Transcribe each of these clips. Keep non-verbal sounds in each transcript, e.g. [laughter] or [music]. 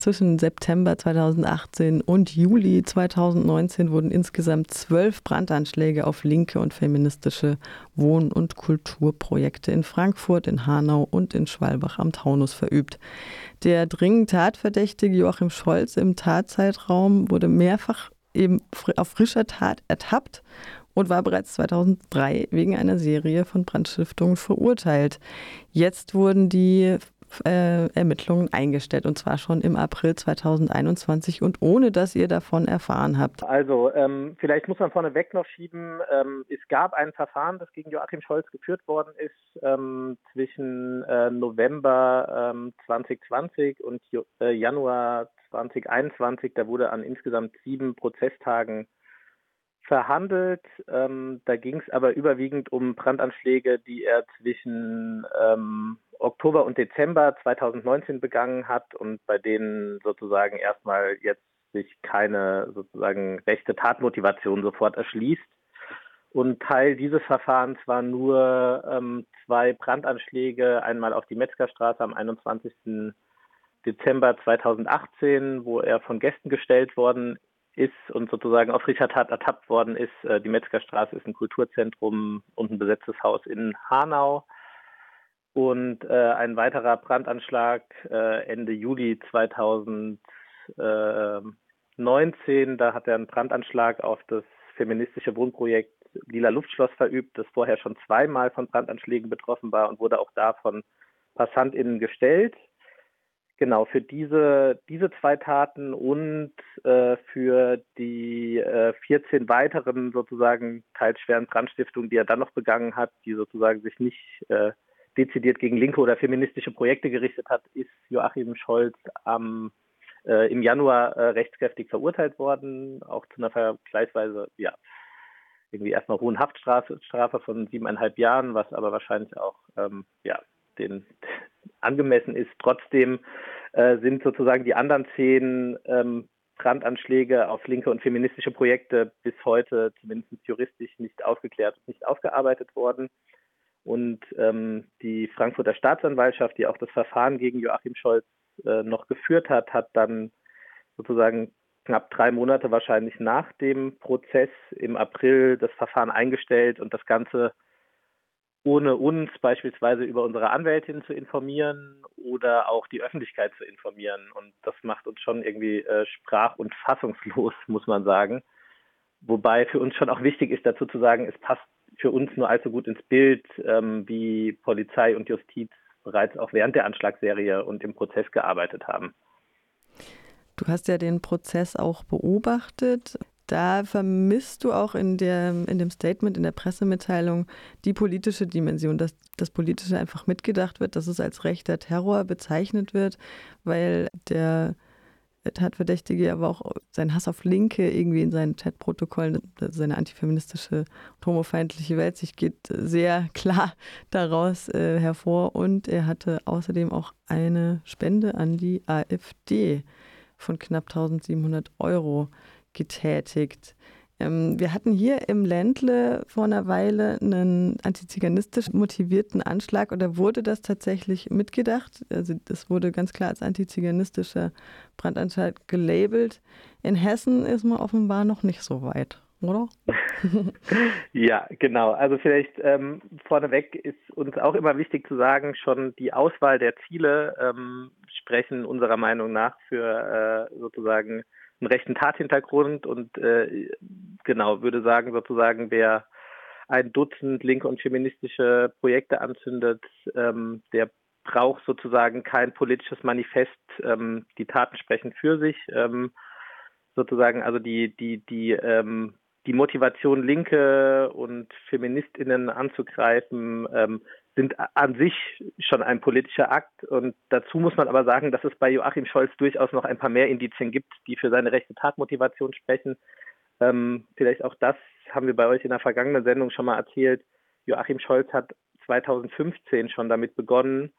Zwischen September 2018 und Juli 2019 wurden insgesamt zwölf Brandanschläge auf linke und feministische Wohn- und Kulturprojekte in Frankfurt, in Hanau und in Schwalbach am Taunus verübt. Der dringend Tatverdächtige Joachim Scholz im Tatzeitraum wurde mehrfach eben auf frischer Tat ertappt und war bereits 2003 wegen einer Serie von Brandstiftungen verurteilt. Jetzt wurden die äh, Ermittlungen eingestellt und zwar schon im April 2021 und ohne dass ihr davon erfahren habt. Also ähm, vielleicht muss man vorneweg noch schieben, ähm, es gab ein Verfahren, das gegen Joachim Scholz geführt worden ist ähm, zwischen äh, November 2020 ähm, und äh, Januar 2021. Da wurde an insgesamt sieben Prozesstagen verhandelt. Ähm, da ging es aber überwiegend um Brandanschläge, die er zwischen ähm, Oktober und Dezember 2019 begangen hat und bei denen sozusagen erstmal jetzt sich keine sozusagen rechte Tatmotivation sofort erschließt. Und Teil dieses Verfahrens waren nur ähm, zwei Brandanschläge, einmal auf die Metzgerstraße am 21. Dezember 2018, wo er von Gästen gestellt worden ist und sozusagen auf Richard Tat ertappt worden ist. Äh, die Metzgerstraße ist ein Kulturzentrum und ein besetztes Haus in Hanau. Und äh, ein weiterer Brandanschlag äh, Ende Juli 2019, da hat er einen Brandanschlag auf das feministische Wohnprojekt Lila Luftschloss verübt, das vorher schon zweimal von Brandanschlägen betroffen war und wurde auch da von PassantInnen gestellt. Genau, für diese, diese zwei Taten und äh, für die äh, 14 weiteren sozusagen teils schweren Brandstiftungen, die er dann noch begangen hat, die sozusagen sich nicht äh, dezidiert gegen linke oder feministische Projekte gerichtet hat, ist Joachim Scholz am, äh, im Januar äh, rechtskräftig verurteilt worden, auch zu einer vergleichsweise, ja, irgendwie erstmal hohen Haftstrafe Strafe von siebeneinhalb Jahren, was aber wahrscheinlich auch ähm, ja, den [laughs] angemessen ist. Trotzdem äh, sind sozusagen die anderen zehn ähm, Brandanschläge auf linke und feministische Projekte bis heute zumindest juristisch nicht aufgeklärt und nicht aufgearbeitet worden. Und ähm, die Frankfurter Staatsanwaltschaft, die auch das Verfahren gegen Joachim Scholz äh, noch geführt hat, hat dann sozusagen knapp drei Monate wahrscheinlich nach dem Prozess im April das Verfahren eingestellt und das Ganze ohne uns beispielsweise über unsere Anwältin zu informieren oder auch die Öffentlichkeit zu informieren. Und das macht uns schon irgendwie äh, sprach- und fassungslos, [laughs] muss man sagen. Wobei für uns schon auch wichtig ist, dazu zu sagen, es passt für uns nur allzu gut ins Bild, ähm, wie Polizei und Justiz bereits auch während der Anschlagsserie und im Prozess gearbeitet haben. Du hast ja den Prozess auch beobachtet. Da vermisst du auch in, der, in dem Statement, in der Pressemitteilung die politische Dimension, dass das Politische einfach mitgedacht wird, dass es als rechter Terror bezeichnet wird, weil der Tatverdächtige aber auch seinen Hass auf Linke irgendwie in seinen Chatprotokollen, seine antifeministische und homofeindliche Welt sich geht sehr klar daraus äh, hervor. Und er hatte außerdem auch eine Spende an die AfD von knapp 1700 Euro getätigt. Ähm, wir hatten hier im Ländle vor einer Weile einen antiziganistisch motivierten Anschlag oder wurde das tatsächlich mitgedacht? Also das wurde ganz klar als antiziganistischer Brandanschlag gelabelt. In Hessen ist man offenbar noch nicht so weit oder? [laughs] ja, genau. Also vielleicht ähm, vorneweg ist uns auch immer wichtig zu sagen, schon die Auswahl der Ziele ähm, sprechen unserer Meinung nach für äh, sozusagen einen rechten Tathintergrund und äh, genau würde sagen sozusagen, wer ein Dutzend linke und feministische Projekte anzündet, ähm, der braucht sozusagen kein politisches Manifest. Ähm, die Taten sprechen für sich. Ähm, sozusagen, also die, die, die, ähm, die Motivation, Linke und Feministinnen anzugreifen, ähm, sind an sich schon ein politischer Akt. Und dazu muss man aber sagen, dass es bei Joachim Scholz durchaus noch ein paar mehr Indizien gibt, die für seine rechte Tatmotivation sprechen. Ähm, vielleicht auch das haben wir bei euch in der vergangenen Sendung schon mal erzählt. Joachim Scholz hat 2015 schon damit begonnen,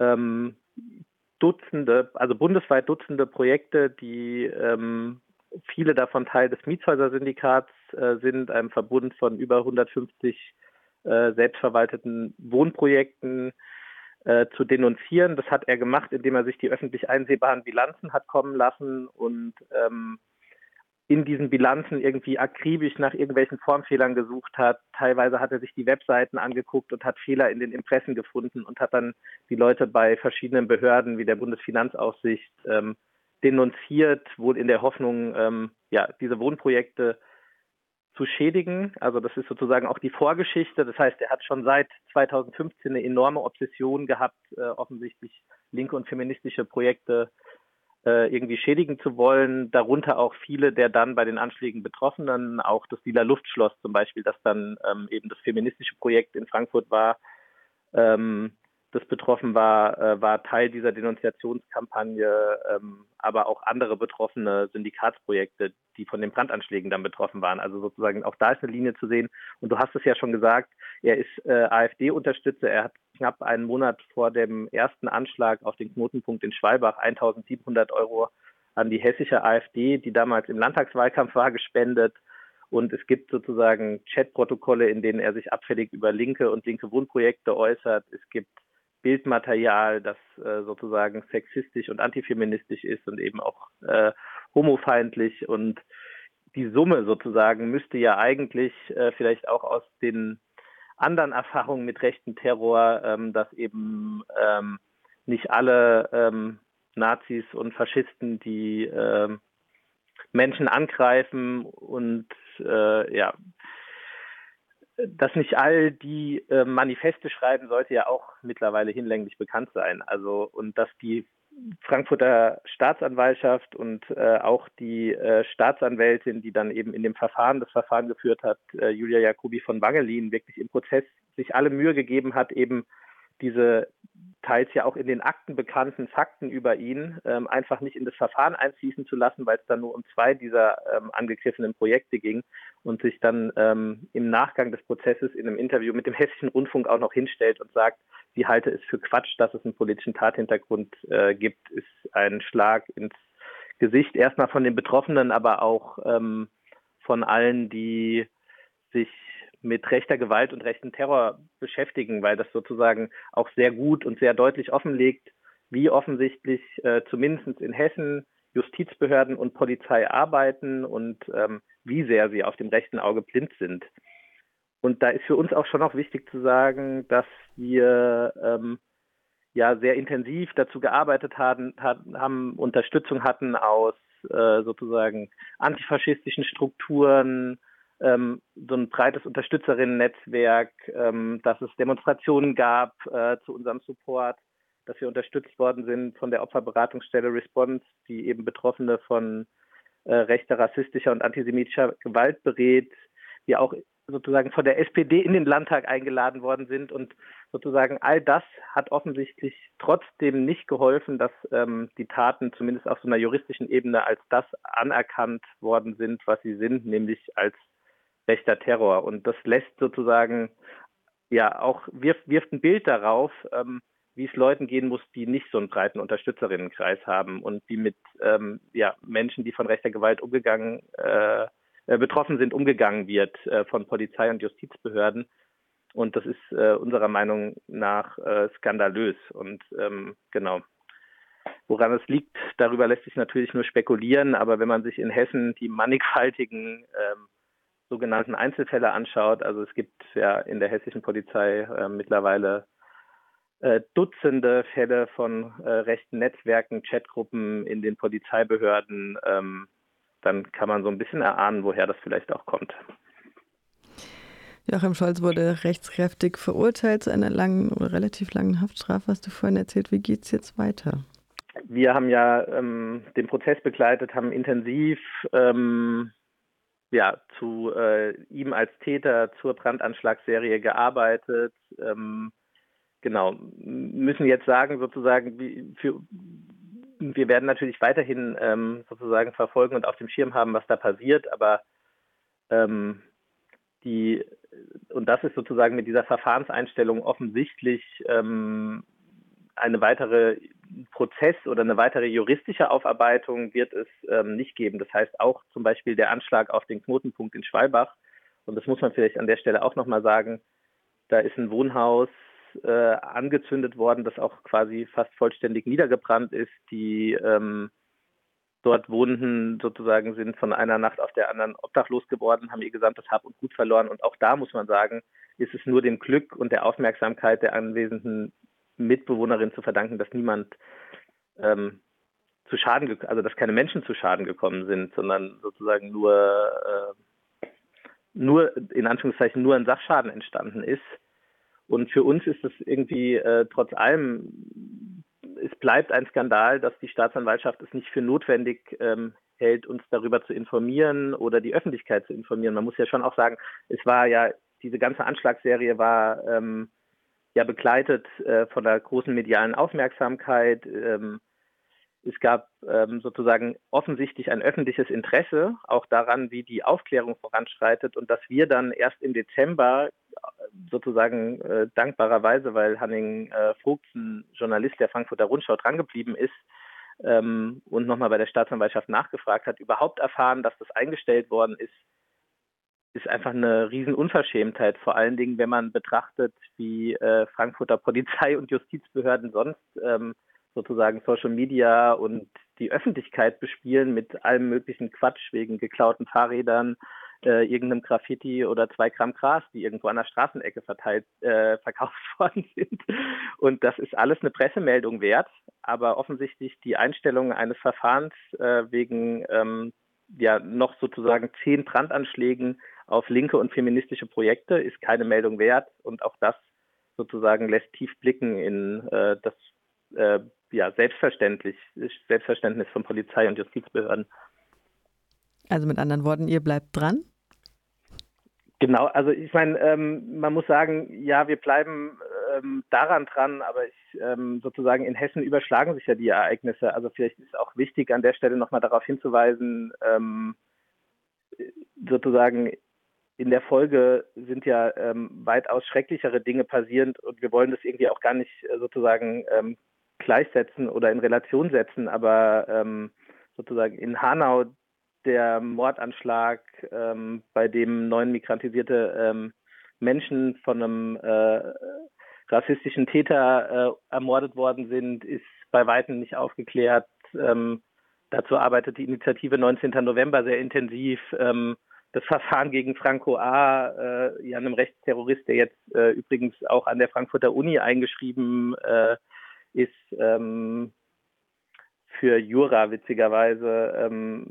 ähm, Dutzende, also bundesweit Dutzende Projekte, die ähm, viele davon Teil des Mietshäuser-Syndikats äh, sind, einem Verbund von über 150 äh, selbstverwalteten Wohnprojekten äh, zu denunzieren. Das hat er gemacht, indem er sich die öffentlich einsehbaren Bilanzen hat kommen lassen und ähm, in diesen Bilanzen irgendwie akribisch nach irgendwelchen Formfehlern gesucht hat. Teilweise hat er sich die Webseiten angeguckt und hat Fehler in den Impressen gefunden und hat dann die Leute bei verschiedenen Behörden wie der Bundesfinanzaufsicht ähm, denunziert, wohl in der Hoffnung, ähm, ja, diese Wohnprojekte zu schädigen. Also das ist sozusagen auch die Vorgeschichte. Das heißt, er hat schon seit 2015 eine enorme Obsession gehabt, äh, offensichtlich linke und feministische Projekte äh, irgendwie schädigen zu wollen. Darunter auch viele der dann bei den Anschlägen Betroffenen, auch das Lila Luftschloss zum Beispiel, das dann ähm, eben das feministische Projekt in Frankfurt war. Ähm, das betroffen war, äh, war Teil dieser Denunziationskampagne, ähm, aber auch andere betroffene Syndikatsprojekte, die von den Brandanschlägen dann betroffen waren. Also sozusagen auch da ist eine Linie zu sehen. Und du hast es ja schon gesagt, er ist äh, AfD-Unterstützer. Er hat knapp einen Monat vor dem ersten Anschlag auf den Knotenpunkt in Schwalbach 1700 Euro an die hessische AfD, die damals im Landtagswahlkampf war, gespendet. Und es gibt sozusagen Chatprotokolle, in denen er sich abfällig über linke und linke Wohnprojekte äußert. Es gibt Bildmaterial, das äh, sozusagen sexistisch und antifeministisch ist und eben auch äh, homofeindlich. Und die Summe sozusagen müsste ja eigentlich äh, vielleicht auch aus den anderen Erfahrungen mit rechten Terror, ähm, dass eben ähm, nicht alle ähm, Nazis und Faschisten, die ähm, Menschen angreifen und äh, ja, dass nicht all die äh, Manifeste schreiben, sollte ja auch mittlerweile hinlänglich bekannt sein. Also und dass die Frankfurter Staatsanwaltschaft und äh, auch die äh, Staatsanwältin, die dann eben in dem Verfahren das Verfahren geführt hat, äh, Julia Jacobi von Wangelin, wirklich im Prozess sich alle Mühe gegeben hat, eben diese teils ja auch in den Akten bekannten Fakten über ihn ähm, einfach nicht in das Verfahren einfließen zu lassen, weil es dann nur um zwei dieser ähm, angegriffenen Projekte ging und sich dann ähm, im Nachgang des Prozesses in einem Interview mit dem Hessischen Rundfunk auch noch hinstellt und sagt, sie halte es für Quatsch, dass es einen politischen Tathintergrund äh, gibt, ist ein Schlag ins Gesicht erstmal von den Betroffenen, aber auch ähm, von allen, die sich mit rechter Gewalt und rechten Terror beschäftigen, weil das sozusagen auch sehr gut und sehr deutlich offenlegt, wie offensichtlich äh, zumindest in Hessen Justizbehörden und Polizei arbeiten und ähm, wie sehr sie auf dem rechten Auge blind sind. Und da ist für uns auch schon noch wichtig zu sagen, dass wir ähm, ja sehr intensiv dazu gearbeitet haben, haben Unterstützung hatten aus äh, sozusagen antifaschistischen Strukturen, ähm, so ein breites Unterstützerinnen-Netzwerk, ähm, dass es Demonstrationen gab äh, zu unserem Support, dass wir unterstützt worden sind von der Opferberatungsstelle Response, die eben Betroffene von äh, rechter, rassistischer und antisemitischer Gewalt berät, wir auch sozusagen von der SPD in den Landtag eingeladen worden sind. Und sozusagen all das hat offensichtlich trotzdem nicht geholfen, dass ähm, die Taten zumindest auf so einer juristischen Ebene als das anerkannt worden sind, was sie sind, nämlich als rechter Terror. Und das lässt sozusagen ja auch wirft, wirft ein Bild darauf, ähm, wie es Leuten gehen muss, die nicht so einen breiten Unterstützerinnenkreis haben und die mit ähm, ja, Menschen, die von rechter Gewalt umgegangen, äh, äh, betroffen sind, umgegangen wird äh, von Polizei und Justizbehörden. Und das ist äh, unserer Meinung nach äh, skandalös. Und ähm, genau. Woran es liegt, darüber lässt sich natürlich nur spekulieren, aber wenn man sich in Hessen die mannigfaltigen ähm, sogenannten Einzelfälle anschaut, also es gibt ja in der hessischen Polizei äh, mittlerweile äh, Dutzende Fälle von äh, rechten Netzwerken, Chatgruppen in den Polizeibehörden, ähm, dann kann man so ein bisschen erahnen, woher das vielleicht auch kommt. Joachim Scholz wurde rechtskräftig verurteilt zu einer langen oder relativ langen Haftstrafe. Hast du vorhin erzählt, wie geht es jetzt weiter? Wir haben ja ähm, den Prozess begleitet, haben intensiv ähm, ja, zu äh, ihm als Täter zur Brandanschlagsserie gearbeitet. Ähm, genau, müssen jetzt sagen, sozusagen, wie, für, wir werden natürlich weiterhin ähm, sozusagen verfolgen und auf dem Schirm haben, was da passiert, aber ähm, die, und das ist sozusagen mit dieser Verfahrenseinstellung offensichtlich ähm, eine weitere Prozess oder eine weitere juristische Aufarbeitung wird es ähm, nicht geben. Das heißt auch zum Beispiel der Anschlag auf den Knotenpunkt in Schwalbach. Und das muss man vielleicht an der Stelle auch nochmal sagen. Da ist ein Wohnhaus äh, angezündet worden, das auch quasi fast vollständig niedergebrannt ist. Die ähm, dort Wohnenden sozusagen sind von einer Nacht auf der anderen obdachlos geworden, haben ihr gesamtes Hab und Gut verloren. Und auch da muss man sagen, ist es nur dem Glück und der Aufmerksamkeit der anwesenden Mitbewohnerin zu verdanken, dass niemand ähm, zu Schaden, also dass keine Menschen zu Schaden gekommen sind, sondern sozusagen nur, äh, nur in Anführungszeichen nur ein Sachschaden entstanden ist. Und für uns ist es irgendwie äh, trotz allem, es bleibt ein Skandal, dass die Staatsanwaltschaft es nicht für notwendig ähm, hält, uns darüber zu informieren oder die Öffentlichkeit zu informieren. Man muss ja schon auch sagen, es war ja, diese ganze Anschlagsserie war ähm, ja begleitet äh, von der großen medialen Aufmerksamkeit. Ähm, es gab ähm, sozusagen offensichtlich ein öffentliches Interesse auch daran, wie die Aufklärung voranschreitet und dass wir dann erst im Dezember äh, sozusagen äh, dankbarerweise, weil Hanning äh, Vogt, ein Journalist der Frankfurter Rundschau, drangeblieben ist ähm, und nochmal bei der Staatsanwaltschaft nachgefragt hat, überhaupt erfahren, dass das eingestellt worden ist, ist einfach eine Riesenunverschämtheit, vor allen Dingen, wenn man betrachtet, wie äh, Frankfurter Polizei [laughs] und Justizbehörden sonst ähm, sozusagen Social Media und die Öffentlichkeit bespielen mit allem möglichen Quatsch wegen geklauten Fahrrädern, äh, irgendeinem Graffiti oder zwei Gramm Gras, die irgendwo an der Straßenecke verteilt, äh, [laughs] verkauft worden sind. Und das ist alles eine Pressemeldung wert. Aber offensichtlich die Einstellung eines Verfahrens äh, wegen ähm, ja noch sozusagen zehn Brandanschlägen auf linke und feministische Projekte ist keine Meldung wert. Und auch das sozusagen lässt tief blicken in äh, das äh, ja, selbstverständlich, Selbstverständnis von Polizei und Justizbehörden. Also mit anderen Worten, ihr bleibt dran? Genau, also ich meine, ähm, man muss sagen, ja, wir bleiben ähm, daran dran, aber ich, ähm, sozusagen in Hessen überschlagen sich ja die Ereignisse. Also vielleicht ist auch wichtig, an der Stelle nochmal darauf hinzuweisen, ähm, sozusagen in der Folge sind ja ähm, weitaus schrecklichere Dinge passiert und wir wollen das irgendwie auch gar nicht äh, sozusagen ähm, gleichsetzen oder in Relation setzen, aber ähm, sozusagen in Hanau der Mordanschlag, ähm, bei dem neun migrantisierte ähm, Menschen von einem äh, rassistischen Täter äh, ermordet worden sind, ist bei weitem nicht aufgeklärt. Ähm, dazu arbeitet die Initiative 19. November sehr intensiv. Das Verfahren gegen Franco A., äh, ja, einem Rechtsterrorist, der jetzt äh, übrigens auch an der Frankfurter Uni eingeschrieben äh, ist ähm, für Jura witzigerweise, ähm,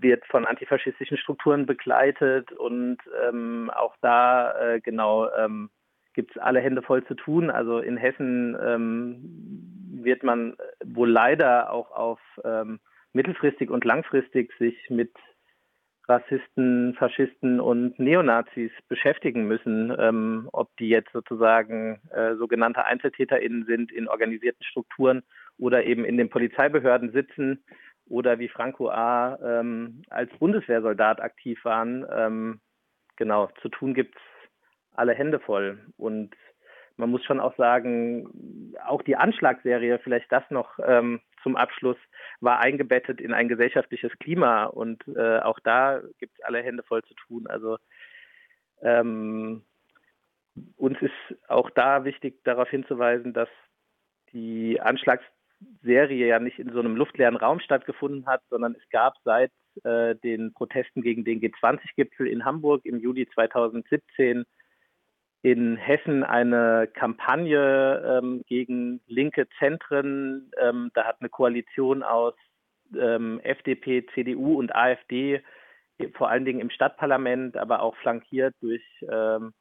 wird von antifaschistischen Strukturen begleitet und ähm, auch da äh, genau ähm, gibt es alle Hände voll zu tun. Also in Hessen ähm, wird man wohl leider auch auf ähm, mittelfristig und langfristig sich mit Rassisten, Faschisten und Neonazis beschäftigen müssen, ähm, ob die jetzt sozusagen äh, sogenannte EinzeltäterInnen sind in organisierten Strukturen oder eben in den Polizeibehörden sitzen oder wie Franco A. Ähm, als Bundeswehrsoldat aktiv waren. Ähm, genau, zu tun gibt's alle Hände voll. Und man muss schon auch sagen, auch die Anschlagsserie, vielleicht das noch ähm, zum Abschluss, war eingebettet in ein gesellschaftliches Klima und äh, auch da gibt es alle Hände voll zu tun. Also ähm, uns ist auch da wichtig darauf hinzuweisen, dass die Anschlagsserie ja nicht in so einem luftleeren Raum stattgefunden hat, sondern es gab seit äh, den Protesten gegen den G20-Gipfel in Hamburg im Juli 2017 in Hessen eine Kampagne ähm, gegen linke Zentren. Ähm, da hat eine Koalition aus ähm, FDP, CDU und AfD, vor allen Dingen im Stadtparlament, aber auch flankiert durch ähm,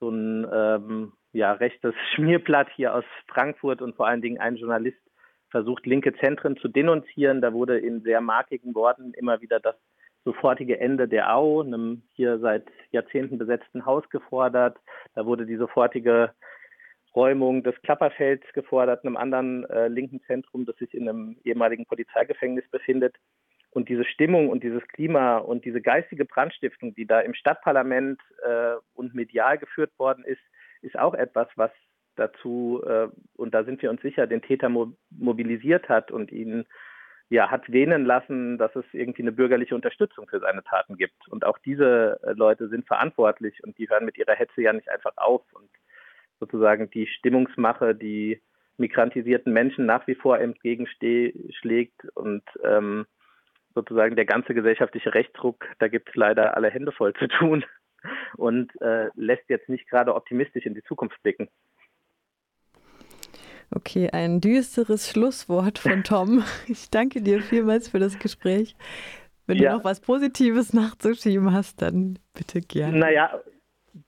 so ein ähm, ja, rechtes [laughs] Schmierblatt hier aus Frankfurt und vor allen Dingen ein Journalist versucht, linke Zentren zu denunzieren. Da wurde in sehr markigen Worten immer wieder das sofortige Ende der AU, einem hier seit Jahrzehnten besetzten Haus gefordert. Da wurde die sofortige Räumung des Klapperfelds gefordert, einem anderen äh, linken Zentrum, das sich in einem ehemaligen Polizeigefängnis befindet. Und diese Stimmung und dieses Klima und diese geistige Brandstiftung, die da im Stadtparlament äh, und medial geführt worden ist, ist auch etwas, was dazu, äh, und da sind wir uns sicher, den Täter mo mobilisiert hat und ihn ja, hat wähnen lassen, dass es irgendwie eine bürgerliche Unterstützung für seine Taten gibt. Und auch diese äh, Leute sind verantwortlich und die hören mit ihrer Hetze ja nicht einfach auf. Und sozusagen die Stimmungsmache, die migrantisierten Menschen nach wie vor entgegenschlägt und ähm, sozusagen der ganze gesellschaftliche Rechtsdruck, da gibt es leider alle Hände voll zu tun [laughs] und äh, lässt jetzt nicht gerade optimistisch in die Zukunft blicken. Okay, ein düsteres Schlusswort von Tom. [laughs] Ich danke dir vielmals für das Gespräch. Wenn ja. du noch was Positives nachzuschieben hast, dann bitte gerne. Naja,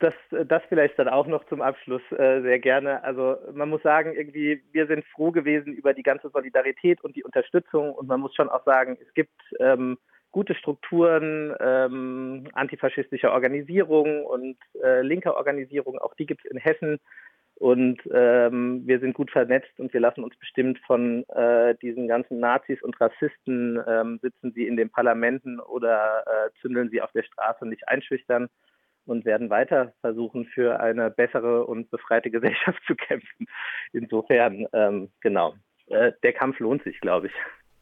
das, das vielleicht dann auch noch zum Abschluss äh, sehr gerne. Also man muss sagen, irgendwie, wir sind froh gewesen über die ganze Solidarität und die Unterstützung und man muss schon auch sagen, es gibt ähm, gute Strukturen ähm, antifaschistischer Organisierung und äh, linker Organisierung, auch die gibt es in Hessen. Und ähm, wir sind gut vernetzt und wir lassen uns bestimmt von äh, diesen ganzen Nazis und Rassisten, ähm, sitzen sie in den Parlamenten oder äh, zündeln sie auf der Straße nicht einschüchtern und werden weiter versuchen, für eine bessere und befreite Gesellschaft [laughs] zu kämpfen. Insofern, ähm, genau, äh, der Kampf lohnt sich, glaube ich.